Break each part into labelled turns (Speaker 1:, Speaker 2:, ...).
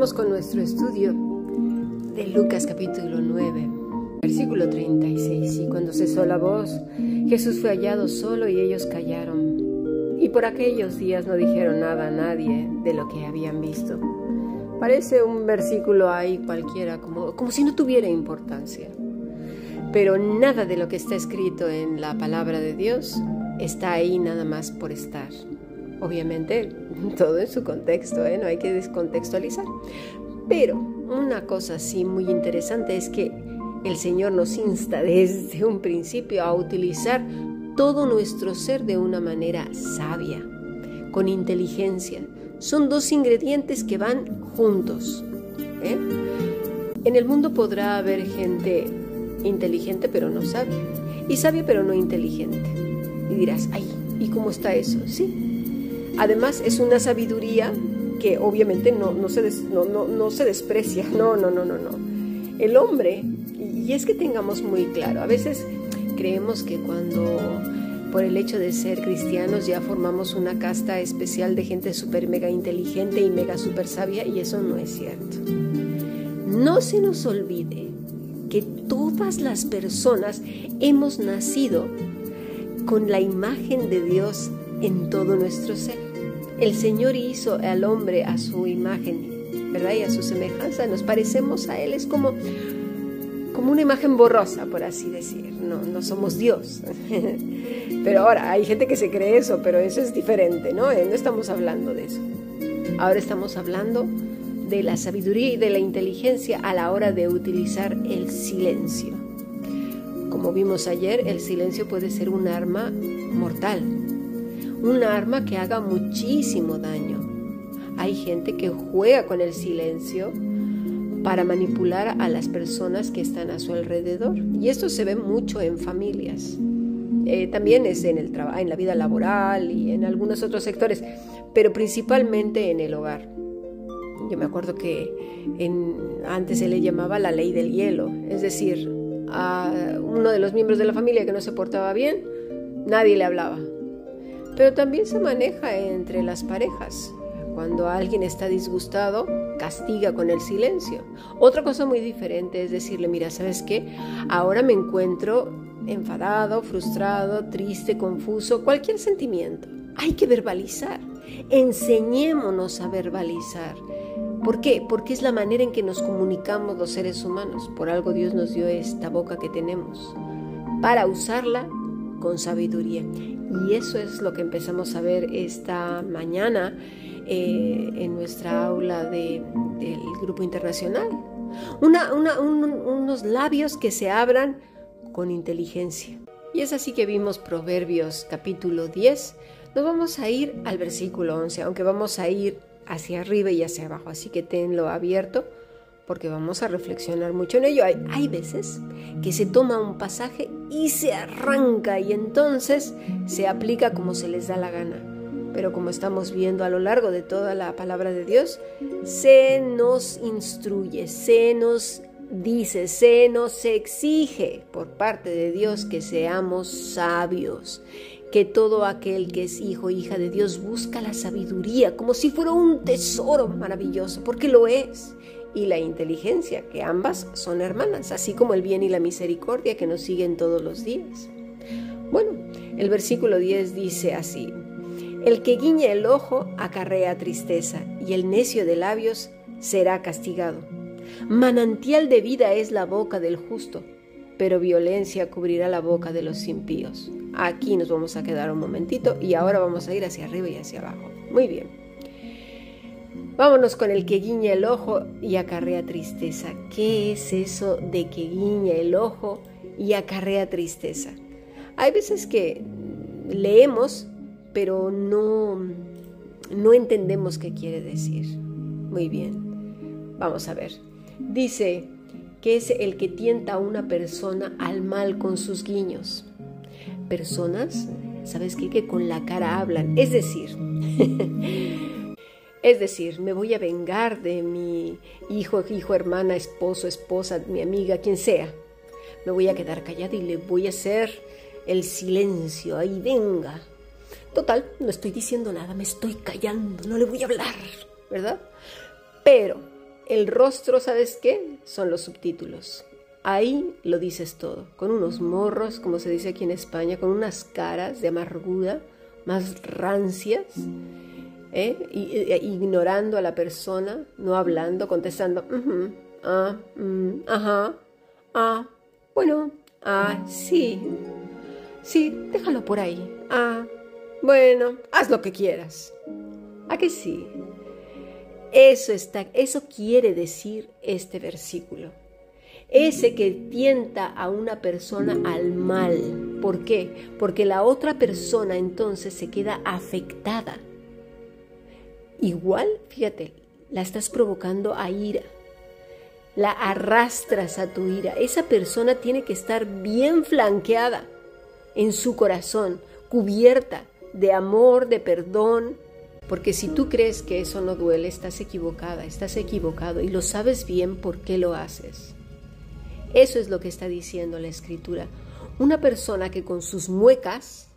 Speaker 1: Con nuestro estudio de Lucas capítulo 9, versículo 36. Y cuando cesó la voz, Jesús fue hallado solo y ellos callaron y por aquellos días no dijeron nada a nadie de lo que habían visto. Parece un versículo ahí cualquiera, como, como si no tuviera importancia. Pero nada de lo que está escrito en la palabra de Dios está ahí nada más por estar. Obviamente, todo en su contexto, ¿eh? no hay que descontextualizar. Pero una cosa sí muy interesante es que el Señor nos insta desde un principio a utilizar todo nuestro ser de una manera sabia, con inteligencia. Son dos ingredientes que van juntos. ¿eh? En el mundo podrá haber gente inteligente pero no sabia, y sabia pero no inteligente. Y dirás, ay, ¿y cómo está eso? Sí. Además es una sabiduría que obviamente no, no, se, no, no se desprecia. No, no, no, no, no. El hombre, y es que tengamos muy claro, a veces creemos que cuando por el hecho de ser cristianos ya formamos una casta especial de gente súper mega inteligente y mega súper sabia y eso no es cierto. No se nos olvide que todas las personas hemos nacido con la imagen de Dios en todo nuestro ser. El Señor hizo al hombre a su imagen, ¿verdad? Y a su semejanza. Nos parecemos a Él. Es como como una imagen borrosa, por así decir. No, no somos Dios. pero ahora, hay gente que se cree eso, pero eso es diferente, ¿no? Eh, no estamos hablando de eso. Ahora estamos hablando de la sabiduría y de la inteligencia a la hora de utilizar el silencio. Como vimos ayer, el silencio puede ser un arma mortal, un arma que haga muchísimo daño. Hay gente que juega con el silencio para manipular a las personas que están a su alrededor. Y esto se ve mucho en familias. Eh, también es en, el en la vida laboral y en algunos otros sectores, pero principalmente en el hogar. Yo me acuerdo que antes se le llamaba la ley del hielo, es decir, a uno de los miembros de la familia que no se portaba bien, nadie le hablaba. Pero también se maneja entre las parejas. Cuando alguien está disgustado, castiga con el silencio. Otra cosa muy diferente es decirle, mira, ¿sabes qué? Ahora me encuentro enfadado, frustrado, triste, confuso, cualquier sentimiento. Hay que verbalizar. Enseñémonos a verbalizar. ¿Por qué? Porque es la manera en que nos comunicamos los seres humanos. Por algo Dios nos dio esta boca que tenemos. Para usarla con sabiduría. Y eso es lo que empezamos a ver esta mañana eh, en nuestra aula del grupo internacional. unos labios que se abran con inteligencia. Y es así que vimos Proverbios capítulo 10. Nos vamos a ir al versículo 11, aunque vamos a ir hacia arriba y hacia abajo, así que tenlo abierto porque vamos a reflexionar mucho en ello. Hay, hay, veces que se toma un pasaje y se arranca y entonces se aplica como se les da la gana. Pero como estamos viendo a lo largo de toda la palabra de Dios, se nos instruye, se nos dice, se nos exige por parte de Dios que seamos sabios, que todo aquel que es hijo hija de Dios busca la sabiduría como si fuera un tesoro maravilloso, porque lo es, y la inteligencia, que ambas son hermanas, así como el bien y la misericordia que nos siguen todos los días. Bueno, el versículo 10 dice así, el que guiña el ojo acarrea tristeza, y el necio de labios será castigado. Manantial de vida es la boca del justo, pero violencia cubrirá la boca de los impíos. Aquí nos vamos a quedar un momentito y ahora vamos a ir hacia arriba y hacia abajo. Muy bien. Vámonos con el que guiña el ojo y acarrea tristeza. ¿Qué es eso de que guiña el ojo y acarrea tristeza? Hay veces que leemos, pero no, no entendemos qué quiere decir. Muy bien, vamos a ver. Dice que es el que tienta a una persona al mal con sus guiños. Personas, ¿sabes qué? Que con la cara hablan. Es decir, es decir, me voy a vengar de mi hijo, hijo, hermana, esposo, esposa, mi amiga, quien sea. Me voy a quedar callada y le voy a hacer el silencio. Ahí venga. Total, no estoy diciendo nada, me estoy callando, no le voy a hablar, ¿verdad? Pero el rostro, ¿sabes qué? Son los subtítulos. Ahí lo dices todo, con unos morros, como se dice aquí en España, con unas caras de amargura más rancias, ¿eh? e, ignorando a la persona, no hablando, contestando, ah, mm, ajá, ah, bueno, ah, sí, sí, déjalo por ahí, ah, bueno, haz lo que quieras. ¿A que sí? Eso, está, eso quiere decir este versículo. Ese que tienta a una persona al mal. ¿Por qué? Porque la otra persona entonces se queda afectada. Igual, fíjate, la estás provocando a ira. La arrastras a tu ira. Esa persona tiene que estar bien flanqueada en su corazón, cubierta de amor, de perdón, porque si tú crees que eso no duele, estás equivocada, estás equivocado y lo sabes bien por qué lo haces. Eso es lo que está diciendo la escritura. Una persona que con sus muecas,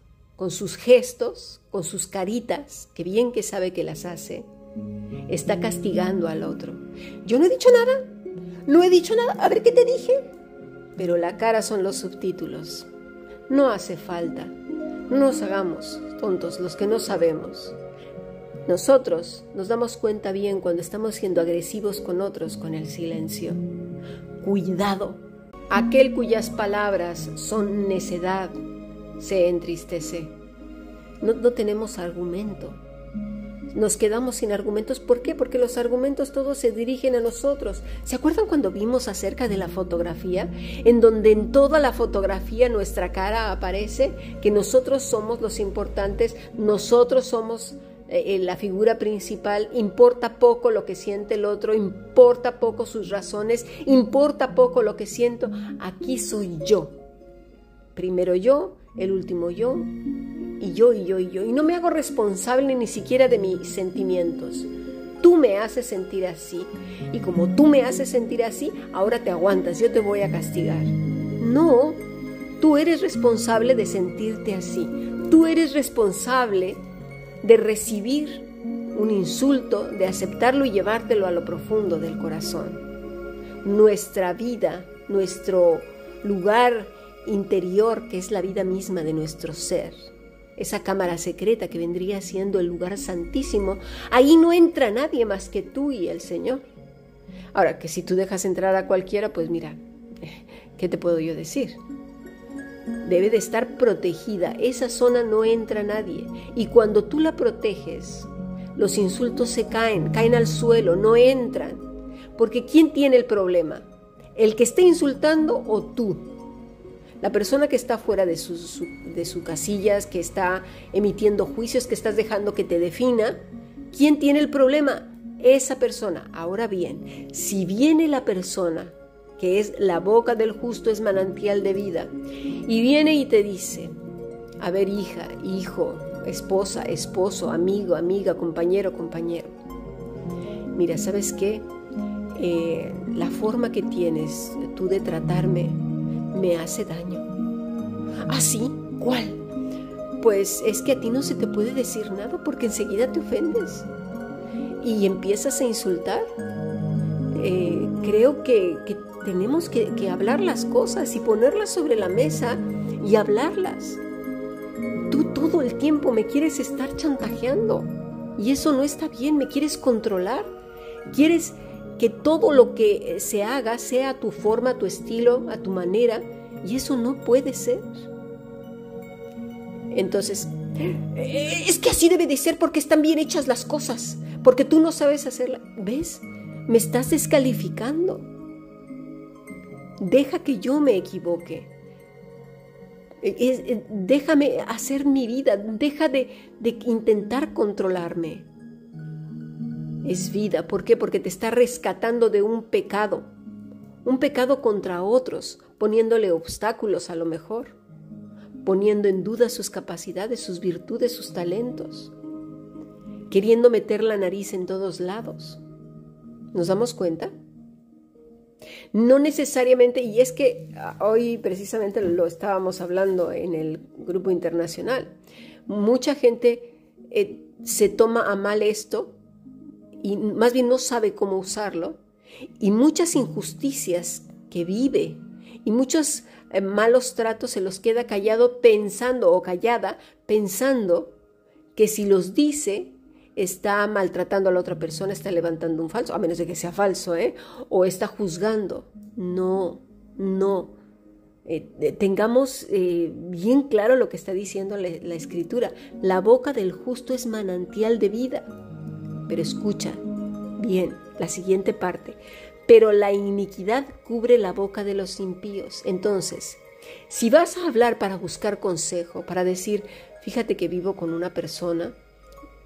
Speaker 1: con sus gestos, con sus caritas, que bien que sabe que las hace, está castigando al otro. Yo no he dicho nada, no he dicho nada, a ver qué te dije. Pero la cara son los subtítulos. No hace falta. No nos hagamos tontos los que no sabemos. Nosotros nos damos cuenta bien cuando estamos siendo agresivos con otros con el silencio. Cuidado. Aquel cuyas palabras son necedad se entristece. No, no tenemos argumento. Nos quedamos sin argumentos. ¿Por qué? Porque los argumentos todos se dirigen a nosotros. ¿Se acuerdan cuando vimos acerca de la fotografía? En donde en toda la fotografía nuestra cara aparece, que nosotros somos los importantes, nosotros somos eh, la figura principal, importa poco lo que siente el otro, importa poco sus razones, importa poco lo que siento, aquí soy yo. Primero yo, el último yo, y yo, y yo, y yo. Y no me hago responsable ni siquiera de mis sentimientos. Tú me haces sentir así. Y como tú me haces sentir así, ahora te aguantas, yo te voy a castigar. No, tú eres responsable de sentirte así. Tú eres responsable de recibir un insulto, de aceptarlo y llevártelo a lo profundo del corazón. Nuestra vida, nuestro lugar interior, que es la vida misma de nuestro ser, esa cámara secreta que vendría siendo el lugar santísimo, ahí no entra nadie más que tú y el Señor. Ahora, que si tú dejas entrar a cualquiera, pues mira, ¿qué te puedo yo decir? debe de estar protegida. Esa zona no entra nadie. Y cuando tú la proteges, los insultos se caen, caen al suelo, no entran. Porque ¿quién tiene el problema? ¿El que está insultando o tú? La persona que está fuera de sus de su casillas, que está emitiendo juicios, que estás dejando que te defina, ¿quién tiene el problema? Esa persona. Ahora bien, si viene la persona que es la boca del justo es manantial de vida. Y viene y te dice, a ver hija, hijo, esposa, esposo, amigo, amiga, compañero, compañero. Mira, ¿sabes qué? Eh, la forma que tienes tú de tratarme me hace daño. ¿Ah, sí? ¿Cuál? Pues es que a ti no se te puede decir nada porque enseguida te ofendes y empiezas a insultar. Eh, creo que, que tenemos que, hablar las cosas y ponerlas sobre la mesa y hablarlas. Tú todo el tiempo me quieres estar chantajeando y eso no está bien, me quieres controlar, quieres que todo lo que se haga sea a tu forma, a tu estilo, a tu manera Y eso no puede ser. Entonces, eh, es que así debe de ser porque están bien hechas las cosas, porque tú no sabes hacerla. ¿Ves? Me estás descalificando. Deja que yo me equivoque. Eh, déjame hacer mi vida, deja de, de intentar controlarme. Es vida, ¿por qué? Porque te está rescatando de un pecado, un pecado contra otros, poniéndole obstáculos a lo mejor poniendo en duda sus capacidades, sus virtudes, sus talentos, queriendo meter la nariz en todos lados. ¿Nos damos cuenta? No necesariamente, y es que ah, hoy precisamente lo estábamos hablando en el grupo internacional, mucha gente eh, se toma a mal esto y más bien no sabe cómo usarlo, y muchas injusticias que vive y muchos eh, malos tratos se los queda callado pensando o callada pensando que si los dice está maltratando a la otra persona, está levantando un falso, a menos de que sea falso, ¿eh? O está juzgando. No, no. Eh, tengamos eh, bien claro lo que está diciendo la escritura. La boca del justo es manantial de vida. Pero escucha bien la siguiente parte. Pero la iniquidad cubre la boca de los impíos. Entonces, si vas a hablar para buscar consejo, para decir, fíjate que vivo con una persona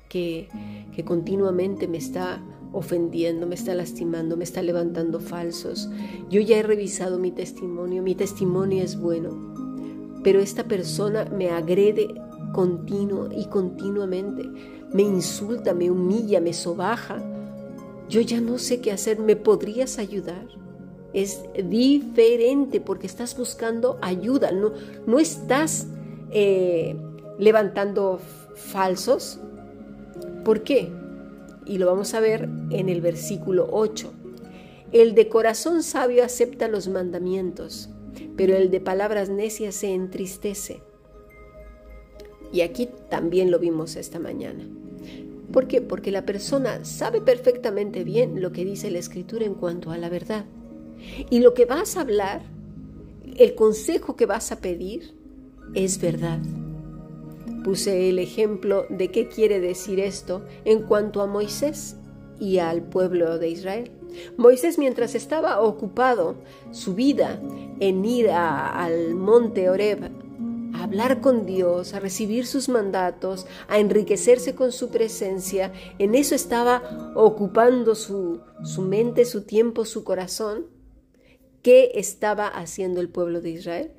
Speaker 1: que, que continuamente me está ofendiendo, me está lastimando, me está levantando falsos, yo ya he revisado mi testimonio, mi testimonio es bueno, pero esta persona me agrede continuo y continuamente, me insulta, me humilla, me sobaja, yo ya no sé qué hacer, ¿me podrías ayudar? Es diferente porque estás buscando ayuda, no, no estás eh, levantando falsos. ¿Por qué? Y lo vamos a ver en el versículo 8. El de corazón sabio acepta los mandamientos, pero el de palabras necias se entristece. Y aquí también lo vimos esta mañana. ¿Por qué? Porque la persona sabe perfectamente bien lo que dice la escritura en cuanto a la verdad. Y lo que vas a hablar, el consejo que vas a pedir, es verdad. Puse el ejemplo de qué quiere decir esto en cuanto a Moisés y al pueblo de Israel. Moisés mientras estaba ocupado su vida en ir al monte Oreb hablar con Dios, a recibir sus mandatos, a enriquecerse con su presencia, en eso estaba ocupando su, su mente, su tiempo, su corazón. ¿Qué estaba haciendo el pueblo de Israel?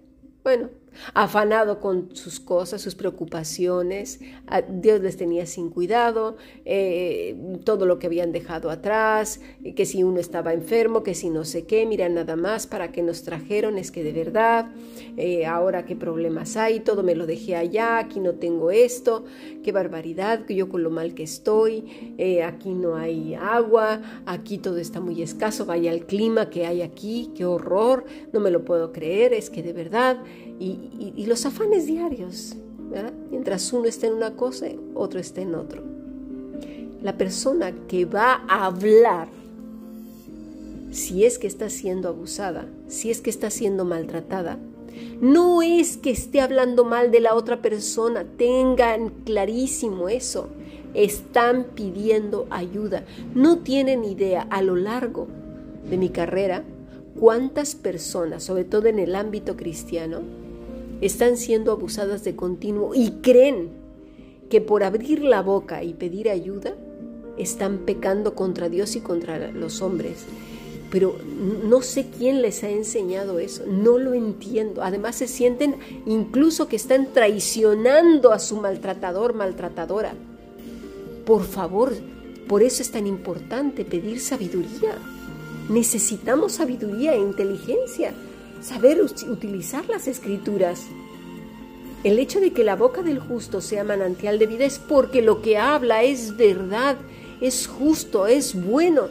Speaker 1: Bueno, afanado con sus cosas, sus preocupaciones, Dios les tenía sin cuidado, eh, todo lo que habían dejado atrás, que si uno estaba enfermo, que si no sé qué, mira nada más para qué nos trajeron, es que de verdad, eh, ahora qué problemas hay, todo me lo dejé allá, aquí no tengo esto, qué barbaridad, que yo con lo mal que estoy, eh, aquí no hay agua, aquí todo está muy escaso, vaya el clima que hay aquí, qué horror, no me lo puedo creer, es que de verdad, y, los afanes diarios, mientras uno está en una cosa, otro está en otro. La persona que va a hablar, si es que está siendo abusada, si es que está siendo maltratada, no es que esté hablando mal de la otra persona, tengan clarísimo eso. Están pidiendo ayuda. No tienen idea a lo largo de mi carrera cuántas personas, sobre todo en el ámbito cristiano, están siendo abusadas de continuo y creen que por abrir la boca y pedir ayuda están pecando contra Dios y contra los hombres. Pero no sé quién les ha enseñado eso, no lo entiendo. Además se sienten incluso que están traicionando a su maltratador, maltratadora. Por favor, por eso es tan importante pedir sabiduría. Necesitamos sabiduría e inteligencia saber utilizar las escrituras. El hecho de que la boca del justo sea manantial de vida es porque lo que habla es verdad, es justo, es bueno.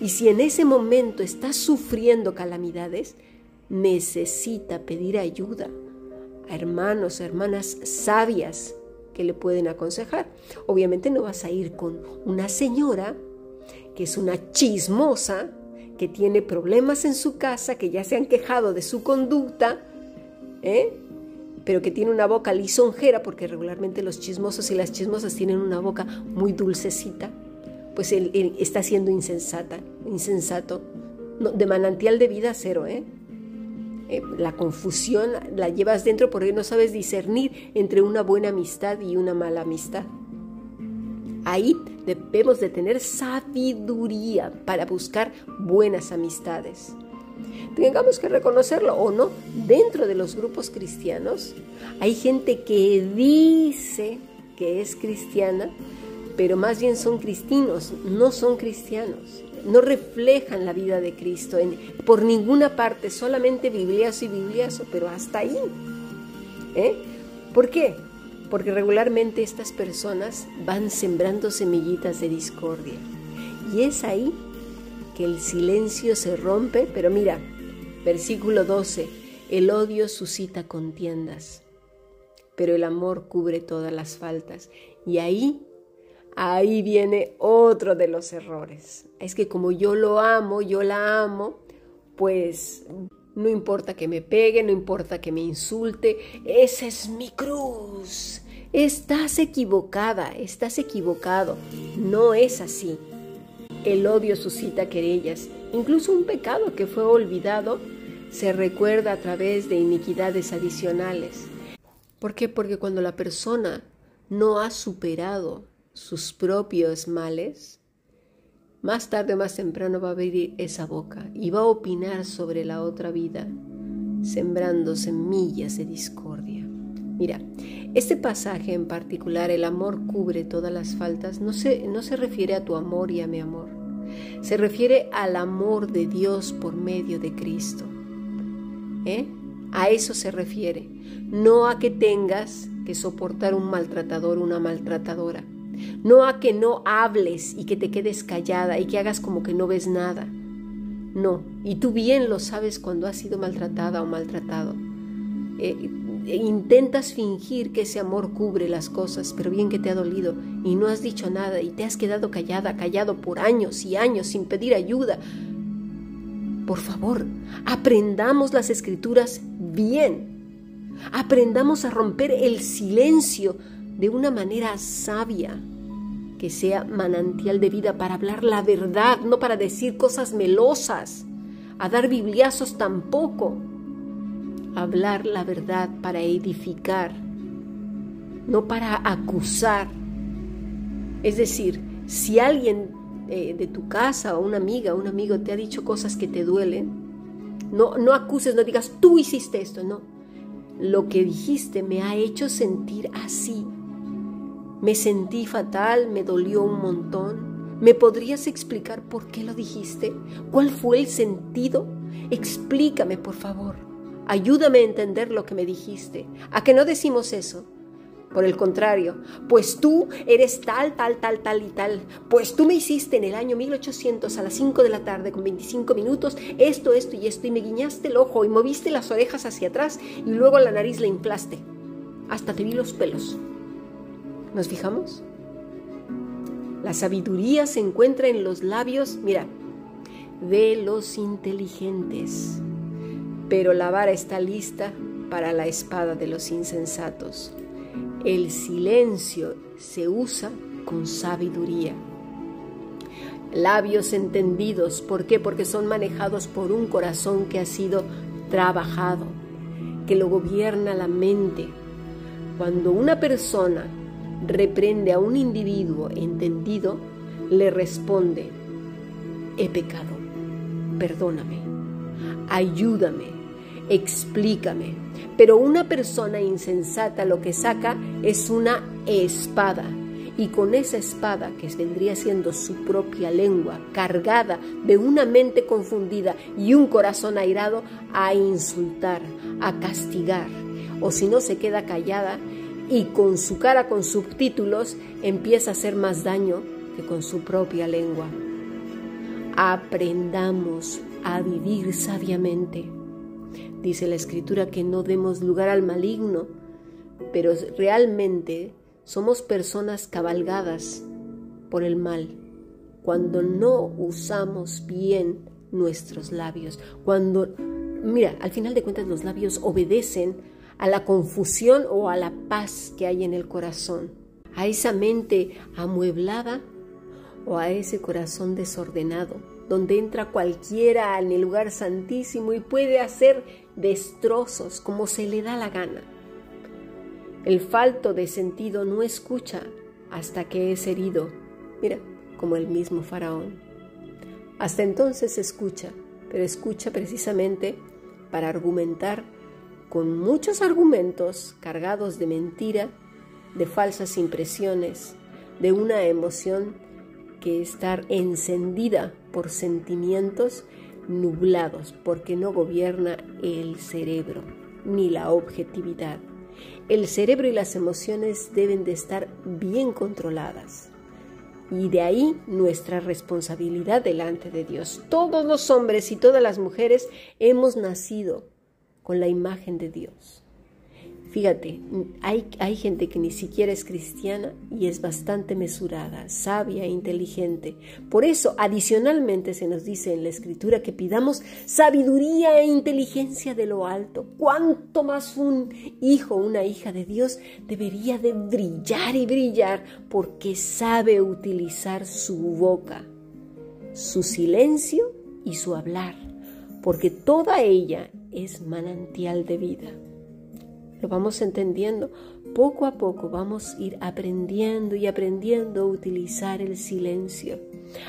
Speaker 1: Y si en ese momento está sufriendo calamidades, necesita pedir ayuda a hermanos, hermanas sabias que le pueden aconsejar. Obviamente no vas a ir con una señora que es una chismosa, que tiene problemas en su casa, que ya se han quejado de su conducta, ¿eh? pero que tiene una boca lisonjera, porque regularmente los chismosos y las chismosas tienen una boca muy dulcecita, pues él, está siendo insensata, insensato, de manantial de vida cero, ¿eh? ¿eh? La confusión la llevas dentro porque no sabes discernir entre una buena amistad y una mala amistad. Ahí debemos de tener sabiduría para buscar buenas amistades. Tengamos que reconocerlo o no, dentro de los grupos cristianos hay gente que dice que es cristiana, pero más bien son cristinos, no son cristianos, no reflejan la vida de Cristo en, por ninguna parte, solamente bibliazo y bibliazo, pero hasta ahí. ¿Eh? ¿Por qué? Porque regularmente estas personas van sembrando semillitas de discordia. Y es ahí que el silencio se rompe, pero mira, versículo 12, el odio suscita contiendas, pero el amor cubre todas las faltas. Y ahí ahí viene otro de los errores. Es que como yo lo amo, yo la amo, pues no importa que me pegue, no importa que me insulte, esa es mi cruz. Estás equivocada, estás equivocado. No es así. El odio suscita querellas. Incluso un pecado que fue olvidado se recuerda a través de iniquidades adicionales. ¿Por qué? Porque cuando la persona no ha superado sus propios males, más tarde o más temprano va a abrir esa boca y va a opinar sobre la otra vida, sembrando semillas de discordia. Mira, este pasaje en particular, el amor cubre todas las faltas, no se, no se refiere a tu amor y a mi amor, se refiere al amor de Dios por medio de Cristo. ¿Eh? A eso se refiere, no a que tengas que soportar un maltratador, una maltratadora no a que no hables y que te quedes callada y que hagas como que no ves nada. No, y tú bien lo sabes cuando has sido maltratada o maltratado. Eh, eh, intentas fingir que ese amor cubre las cosas, pero bien que te ha dolido y no has dicho nada y te has quedado callada, callado por años y años sin pedir ayuda. Por favor, aprendamos las escrituras bien. Aprendamos a romper el silencio de una manera sabia, que sea manantial de vida para hablar la verdad, no para decir cosas melosas, a dar bibliazos tampoco. Hablar la verdad para edificar, no para acusar. Es decir, si alguien eh, de tu casa o una amiga o un amigo te ha dicho cosas que te duelen, no, no acuses, no digas, tú hiciste esto, no. Lo que dijiste me ha hecho sentir así me sentí fatal, me dolió un montón. ¿Me podrías explicar por qué lo dijiste? ¿Cuál fue el sentido? Explícame, por favor. Ayúdame a entender lo que me dijiste. ¿A que no decimos eso? Por el contrario, pues tú eres tal, tal, tal, tal y tal. Pues tú me hiciste en el año 1800 a las 5 de la tarde con 25 minutos esto, esto y esto y me guiñaste el ojo y moviste las orejas hacia atrás y luego la nariz la inflaste. Hasta te vi los pelos. ¿Nos fijamos? La sabiduría se encuentra en los labios, mira, de los inteligentes, pero la vara está lista para la espada de los insensatos. El silencio se usa con sabiduría. Labios entendidos, ¿por qué? Porque son manejados por un corazón que ha sido trabajado, que lo gobierna la mente. Cuando una persona reprende a un individuo entendido, le responde, he pecado, perdóname, ayúdame, explícame. Pero una persona insensata lo que saca es una espada. Y con esa espada, que vendría siendo su propia lengua, cargada de una mente confundida y un corazón airado, a insultar, a castigar. O si no se queda callada, y con su cara con subtítulos empieza a hacer más daño que con su propia lengua. Aprendamos a vivir sabiamente. Dice la escritura que no demos lugar al maligno, pero realmente somos personas cabalgadas por el mal cuando no usamos bien nuestros labios, cuando mira, al final de cuentas los labios obedecen a la confusión o a la paz que hay en el corazón, a esa mente amueblada o a ese corazón desordenado, donde entra cualquiera en el lugar santísimo y puede hacer destrozos como se le da la gana. El falto de sentido no escucha hasta que es herido, mira, como el mismo faraón. Hasta entonces escucha, pero escucha precisamente para argumentar con muchos argumentos cargados de mentira, de falsas impresiones, de una emoción que estar encendida por sentimientos nublados, porque no gobierna el cerebro ni la objetividad. El cerebro y las emociones deben de estar bien controladas. Y de ahí nuestra responsabilidad delante de Dios. Todos los hombres y todas las mujeres hemos nacido con la imagen de Dios. Fíjate, hay, hay, gente que ni siquiera es cristiana y es bastante mesurada, sabia e inteligente. Por eso, adicionalmente se nos dice en la escritura que pidamos sabiduría e inteligencia de lo alto. Cuanto más un hijo o una hija de Dios debería de brillar y brillar porque sabe utilizar su boca, su silencio y su hablar, porque toda ella es manantial de vida lo vamos entendiendo. Poco a poco vamos a ir aprendiendo y aprendiendo a utilizar el silencio.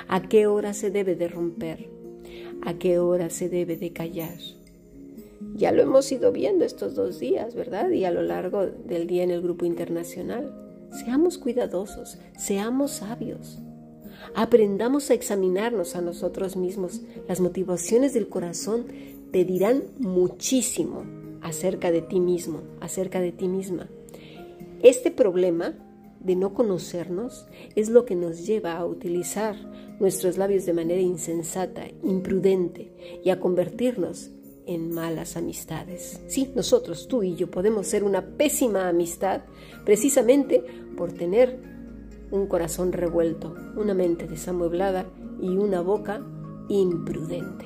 Speaker 1: ¿A qué hora se debe de romper? ¿A qué hora se debe de callar? Ya lo hemos ido viendo estos dos días, ¿verdad? Y a lo largo del día en el grupo internacional. Seamos cuidadosos, seamos sabios. Aprendamos a examinarnos a nosotros mismos. Las motivaciones del corazón te dirán muchísimo acerca de ti mismo, acerca de ti misma. Este problema de no conocernos es lo que nos lleva a utilizar nuestros labios de manera insensata, imprudente y a convertirnos en malas amistades. Sí, nosotros, tú y yo, podemos ser una pésima amistad precisamente por tener un corazón revuelto, una mente desamueblada y una boca imprudente.